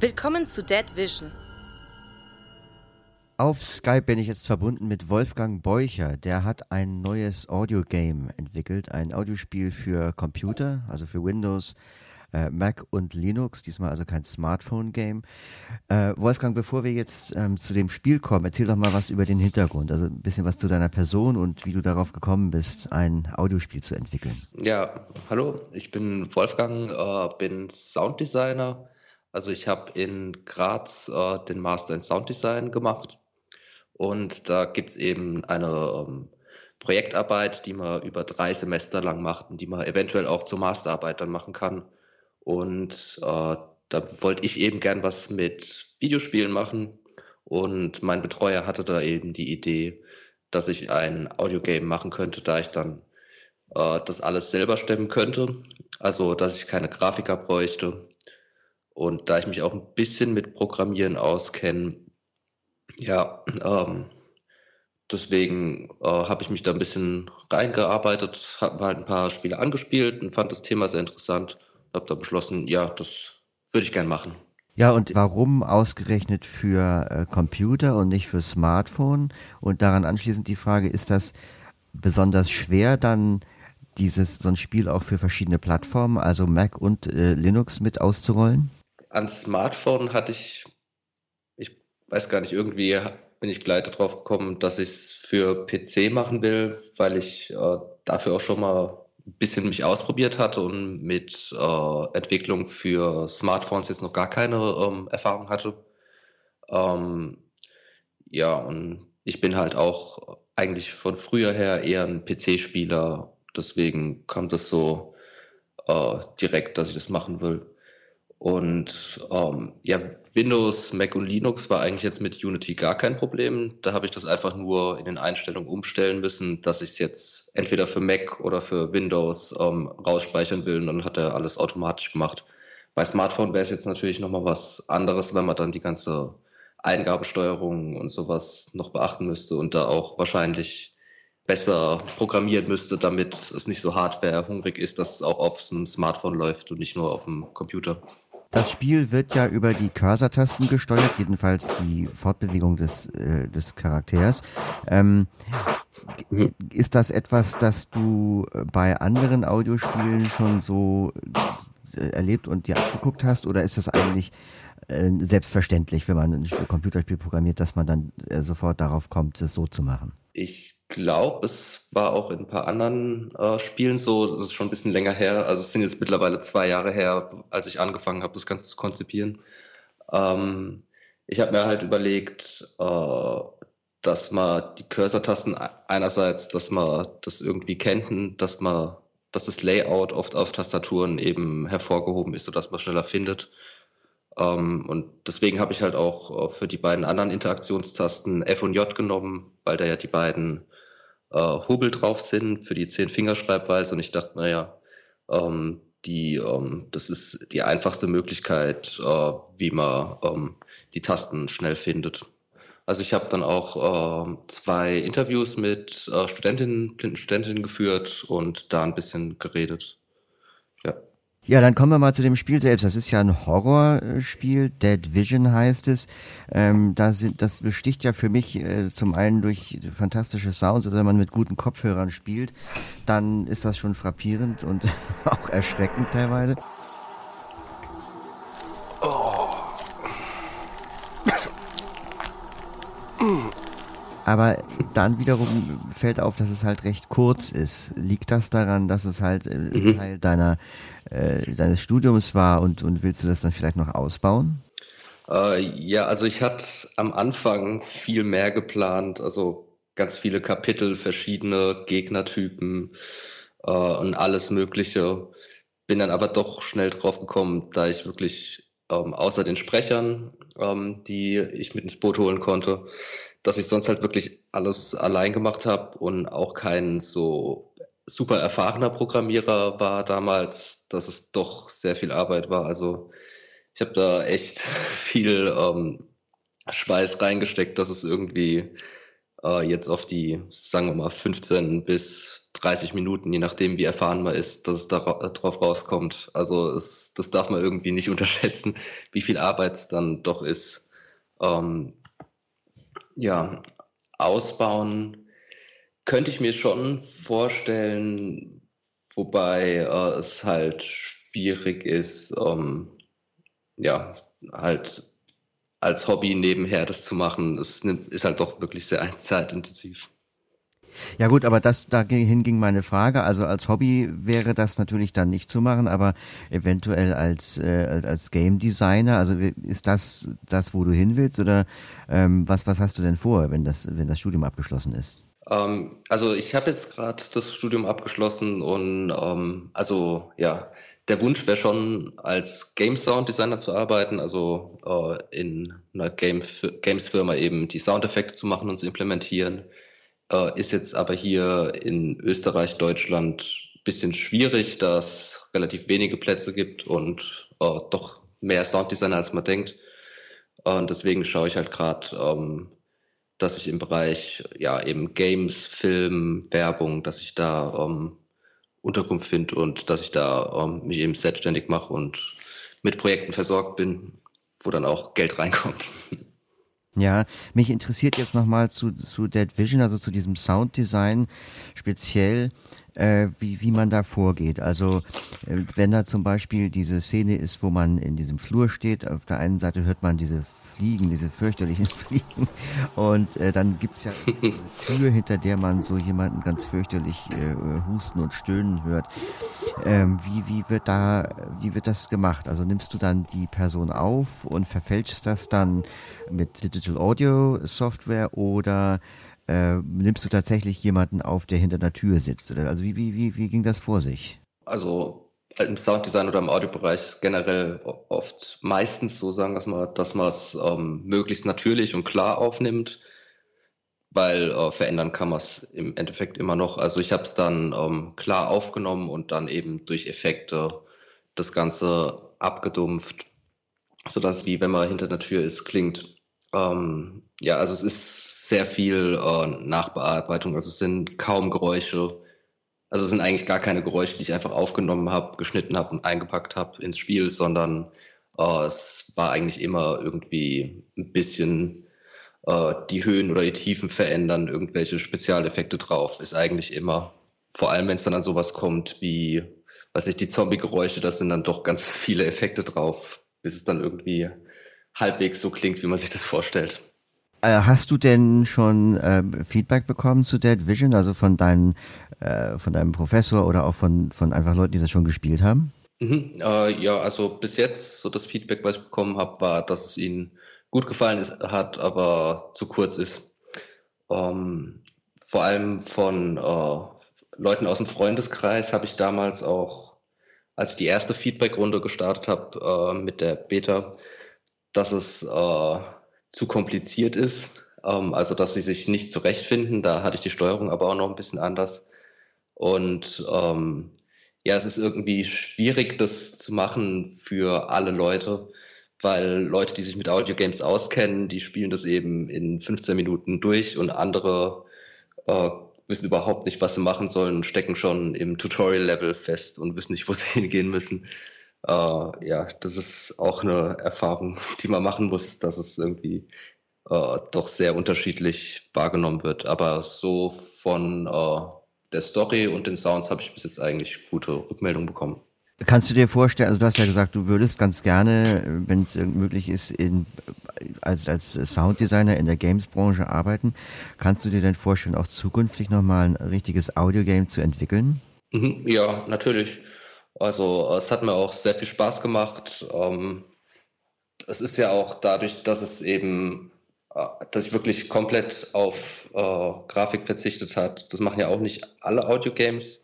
Willkommen zu Dead Vision. Auf Skype bin ich jetzt verbunden mit Wolfgang Beucher. Der hat ein neues Audio-Game entwickelt, ein Audiospiel für Computer, also für Windows, äh, Mac und Linux, diesmal also kein Smartphone-Game. Äh, Wolfgang, bevor wir jetzt ähm, zu dem Spiel kommen, erzähl doch mal was über den Hintergrund, also ein bisschen was zu deiner Person und wie du darauf gekommen bist, ein Audiospiel zu entwickeln. Ja, hallo, ich bin Wolfgang, äh, bin Sounddesigner. Also ich habe in Graz äh, den Master in Sounddesign gemacht und da gibt es eben eine ähm, Projektarbeit, die man über drei Semester lang macht und die man eventuell auch zur Masterarbeit dann machen kann. Und äh, da wollte ich eben gern was mit Videospielen machen. Und mein Betreuer hatte da eben die Idee, dass ich ein Audiogame machen könnte, da ich dann äh, das alles selber stemmen könnte. Also, dass ich keine Grafiker bräuchte. Und da ich mich auch ein bisschen mit Programmieren auskenne, ja, ähm, deswegen äh, habe ich mich da ein bisschen reingearbeitet, habe halt ein paar Spiele angespielt und fand das Thema sehr interessant habe da beschlossen, ja, das würde ich gern machen. Ja, und warum ausgerechnet für äh, Computer und nicht für Smartphone? Und daran anschließend die Frage, ist das besonders schwer, dann dieses so ein Spiel auch für verschiedene Plattformen, also Mac und äh, Linux mit auszurollen? An Smartphone hatte ich, ich weiß gar nicht, irgendwie bin ich gleich darauf gekommen, dass ich es für PC machen will, weil ich äh, dafür auch schon mal bisschen mich ausprobiert hatte und mit äh, Entwicklung für Smartphones jetzt noch gar keine ähm, Erfahrung hatte. Ähm, ja, und ich bin halt auch eigentlich von früher her eher ein PC-Spieler. Deswegen kam das so äh, direkt, dass ich das machen will. Und ähm, ja, Windows, Mac und Linux war eigentlich jetzt mit Unity gar kein Problem. Da habe ich das einfach nur in den Einstellungen umstellen müssen, dass ich es jetzt entweder für Mac oder für Windows ähm, rausspeichern will. Und dann hat er alles automatisch gemacht. Bei Smartphone wäre es jetzt natürlich nochmal was anderes, wenn man dann die ganze Eingabesteuerung und sowas noch beachten müsste und da auch wahrscheinlich besser programmieren müsste, damit es nicht so hardware-hungrig ist, dass es auch auf einem Smartphone läuft und nicht nur auf dem Computer. Das Spiel wird ja über die Cursor-Tasten gesteuert, jedenfalls die Fortbewegung des, äh, des Charakters. Ähm, ist das etwas, das du bei anderen Audiospielen schon so äh, erlebt und dir abgeguckt hast? Oder ist das eigentlich äh, selbstverständlich, wenn man ein Computerspiel programmiert, dass man dann äh, sofort darauf kommt, es so zu machen? Ich glaube, es war auch in ein paar anderen äh, Spielen so. Das ist schon ein bisschen länger her. Also es sind jetzt mittlerweile zwei Jahre her, als ich angefangen habe, das Ganze zu konzipieren. Ähm, ich habe mir halt überlegt, äh, dass man die Cursor-Tasten einerseits, dass man das irgendwie kennt dass man, dass das Layout oft auf Tastaturen eben hervorgehoben ist, sodass man schneller findet. Ähm, und deswegen habe ich halt auch äh, für die beiden anderen Interaktionstasten F und J genommen, weil da ja die beiden äh, Hobel drauf sind für die Zehn-Fingerschreibweise. Und ich dachte, naja, ähm, die, ähm, das ist die einfachste Möglichkeit, äh, wie man ähm, die Tasten schnell findet. Also ich habe dann auch äh, zwei Interviews mit äh, Studentinnen, Studentinnen geführt und da ein bisschen geredet. Ja. Dann kommen wir mal zu dem Spiel selbst. Das ist ja ein Horrorspiel, Dead Vision heißt es. Ähm, da sind, das besticht ja für mich äh, zum einen durch fantastische Sounds, also wenn man mit guten Kopfhörern spielt, dann ist das schon frappierend und auch erschreckend teilweise. Aber dann wiederum fällt auf, dass es halt recht kurz ist. Liegt das daran, dass es halt äh, mhm. Teil deiner, äh, deines Studiums war und, und willst du das dann vielleicht noch ausbauen? Äh, ja, also ich hatte am Anfang viel mehr geplant, also ganz viele Kapitel, verschiedene Gegnertypen äh, und alles Mögliche. Bin dann aber doch schnell drauf gekommen, da ich wirklich ähm, außer den Sprechern, ähm, die ich mit ins Boot holen konnte, dass ich sonst halt wirklich alles allein gemacht habe und auch kein so super erfahrener Programmierer war damals, dass es doch sehr viel Arbeit war. Also ich habe da echt viel ähm, Schweiß reingesteckt, dass es irgendwie äh, jetzt auf die, sagen wir mal, 15 bis 30 Minuten, je nachdem, wie erfahren man ist, dass es da drauf rauskommt. Also es, das darf man irgendwie nicht unterschätzen, wie viel Arbeit es dann doch ist. Ähm, ja, ausbauen könnte ich mir schon vorstellen, wobei äh, es halt schwierig ist, ähm, ja, halt als Hobby nebenher das zu machen, das ist halt doch wirklich sehr zeitintensiv. Ja gut, aber das dahin ging meine Frage. Also als Hobby wäre das natürlich dann nicht zu machen, aber eventuell als äh, als Game Designer. Also ist das das, wo du hin willst oder ähm, was was hast du denn vor, wenn das wenn das Studium abgeschlossen ist? Ähm, also ich habe jetzt gerade das Studium abgeschlossen und ähm, also ja der Wunsch wäre schon, als Game Sound Designer zu arbeiten, also äh, in einer Game Games Firma eben die Soundeffekte zu machen und zu implementieren. Äh, ist jetzt aber hier in Österreich, Deutschland bisschen schwierig, da es relativ wenige Plätze gibt und äh, doch mehr Sounddesigner als man denkt. Und deswegen schaue ich halt gerade, ähm, dass ich im Bereich ja eben Games, Film, Werbung, dass ich da ähm, Unterkunft finde und dass ich da ähm, mich eben selbstständig mache und mit Projekten versorgt bin, wo dann auch Geld reinkommt. Ja, mich interessiert jetzt nochmal zu, zu Dead Vision, also zu diesem Sounddesign speziell, äh, wie, wie man da vorgeht. Also äh, wenn da zum Beispiel diese Szene ist, wo man in diesem Flur steht, auf der einen Seite hört man diese Fliegen, diese fürchterlichen Fliegen. Und äh, dann gibt's ja eine Tür, hinter der man so jemanden ganz fürchterlich äh, husten und stöhnen hört. Ähm, wie, wie wird da, wie wird das gemacht? Also nimmst du dann die Person auf und verfälschst das dann mit Digital Audio Software oder äh, nimmst du tatsächlich jemanden auf, der hinter der Tür sitzt? Also wie, wie, wie, wie ging das vor sich? Also im Sounddesign oder im Audiobereich generell oft meistens so sagen, dass man, dass man es ähm, möglichst natürlich und klar aufnimmt, weil äh, verändern kann man es im Endeffekt immer noch. Also ich habe es dann ähm, klar aufgenommen und dann eben durch Effekte das Ganze abgedumpft, sodass wie wenn man hinter der Tür ist, klingt. Ähm, ja, also es ist sehr viel äh, Nachbearbeitung, also es sind kaum Geräusche also es sind eigentlich gar keine Geräusche, die ich einfach aufgenommen habe, geschnitten habe und eingepackt habe ins Spiel, sondern äh, es war eigentlich immer irgendwie ein bisschen äh, die Höhen oder die Tiefen verändern, irgendwelche Spezialeffekte drauf. Ist eigentlich immer, vor allem wenn es dann an sowas kommt wie, weiß ich, die Zombie-Geräusche, da sind dann doch ganz viele Effekte drauf, bis es dann irgendwie halbwegs so klingt, wie man sich das vorstellt. Äh, hast du denn schon äh, Feedback bekommen zu Dead Vision, also von deinen, äh, von deinem Professor oder auch von, von einfach Leuten, die das schon gespielt haben? Mhm, äh, ja, also bis jetzt, so das Feedback, was ich bekommen habe, war, dass es ihnen gut gefallen ist, hat, aber zu kurz ist. Ähm, vor allem von äh, Leuten aus dem Freundeskreis habe ich damals auch, als ich die erste Feedback-Runde gestartet habe äh, mit der Beta, dass es zu kompliziert ist. Ähm, also, dass sie sich nicht zurechtfinden. Da hatte ich die Steuerung aber auch noch ein bisschen anders. Und ähm, ja, es ist irgendwie schwierig, das zu machen für alle Leute, weil Leute, die sich mit Audiogames auskennen, die spielen das eben in 15 Minuten durch und andere äh, wissen überhaupt nicht, was sie machen sollen, stecken schon im Tutorial-Level fest und wissen nicht, wo sie hingehen müssen ja, das ist auch eine Erfahrung, die man machen muss, dass es irgendwie äh, doch sehr unterschiedlich wahrgenommen wird. Aber so von äh, der Story und den Sounds habe ich bis jetzt eigentlich gute Rückmeldungen bekommen. Kannst du dir vorstellen, also du hast ja gesagt, du würdest ganz gerne, wenn es möglich ist, in, als, als Sounddesigner in der Games-Branche arbeiten. Kannst du dir denn vorstellen, auch zukünftig nochmal ein richtiges Audiogame zu entwickeln? Mhm, ja, natürlich. Also es hat mir auch sehr viel Spaß gemacht. Ähm, es ist ja auch dadurch, dass es eben, äh, dass ich wirklich komplett auf äh, Grafik verzichtet hat. Das machen ja auch nicht alle Audiogames.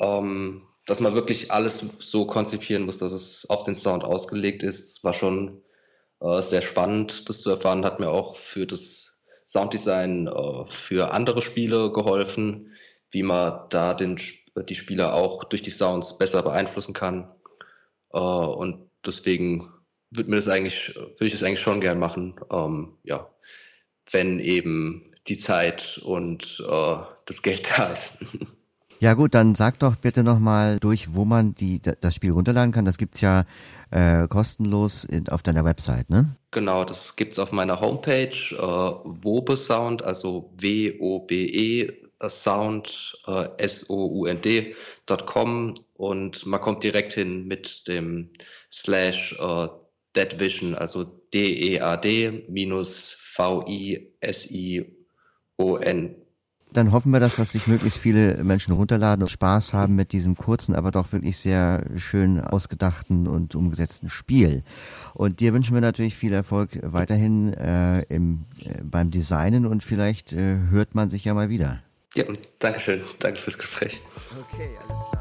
Ähm, dass man wirklich alles so konzipieren muss, dass es auf den Sound ausgelegt ist, war schon äh, sehr spannend, das zu erfahren. Hat mir auch für das Sounddesign äh, für andere Spiele geholfen, wie man da den die Spieler auch durch die Sounds besser beeinflussen kann. Äh, und deswegen würde mir das eigentlich, würde ich das eigentlich schon gern machen. Ähm, ja, wenn eben die Zeit und äh, das Geld da ist. Ja gut, dann sag doch bitte nochmal durch, wo man die, das Spiel runterladen kann. Das gibt's ja äh, kostenlos in, auf deiner Website, ne? Genau, das gibt's auf meiner Homepage, äh, Wobesound, also W-O-B-E Sound, äh, S-O-U-N-D.com und man kommt direkt hin mit dem Slash äh, Deadvision, also D-E-A-D minus V-I-S-I-O-N dann hoffen wir, dass das sich möglichst viele Menschen runterladen und Spaß haben mit diesem kurzen, aber doch wirklich sehr schön ausgedachten und umgesetzten Spiel. Und dir wünschen wir natürlich viel Erfolg weiterhin äh, im, äh, beim Designen und vielleicht äh, hört man sich ja mal wieder. Ja, danke schön. Danke fürs Gespräch. Okay, alles klar.